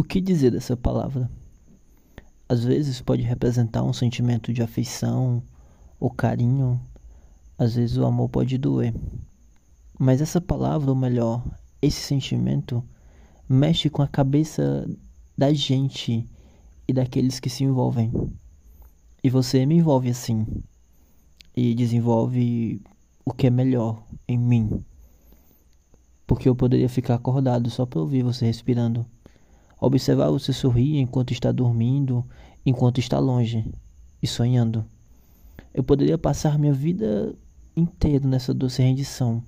O que dizer dessa palavra? Às vezes pode representar um sentimento de afeição ou carinho, às vezes o amor pode doer. Mas essa palavra, ou melhor, esse sentimento, mexe com a cabeça da gente e daqueles que se envolvem. E você me envolve assim. E desenvolve o que é melhor em mim. Porque eu poderia ficar acordado só para ouvir você respirando. Observar você sorrir enquanto está dormindo, enquanto está longe e sonhando. Eu poderia passar minha vida inteira nessa doce rendição.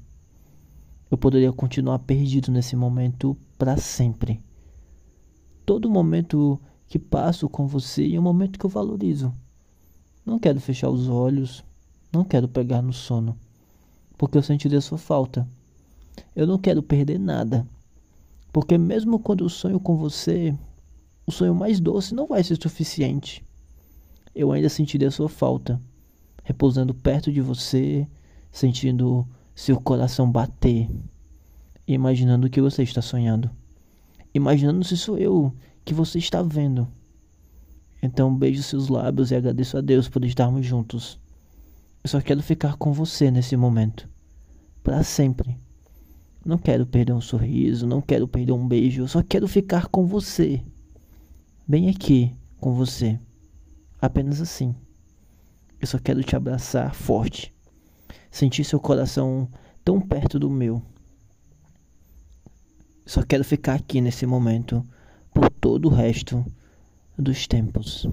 Eu poderia continuar perdido nesse momento para sempre. Todo momento que passo com você é um momento que eu valorizo. Não quero fechar os olhos, não quero pegar no sono, porque eu sentirei sua falta. Eu não quero perder nada. Porque mesmo quando eu sonho com você, o sonho mais doce não vai ser suficiente. Eu ainda sentirei a sua falta, repousando perto de você, sentindo seu coração bater, imaginando o que você está sonhando, imaginando se sou eu que você está vendo. Então beijo seus lábios e agradeço a Deus por estarmos juntos. Eu só quero ficar com você nesse momento, para sempre. Não quero perder um sorriso, não quero perder um beijo, eu só quero ficar com você. Bem aqui com você. Apenas assim. Eu só quero te abraçar forte. Sentir seu coração tão perto do meu. Só quero ficar aqui nesse momento por todo o resto dos tempos.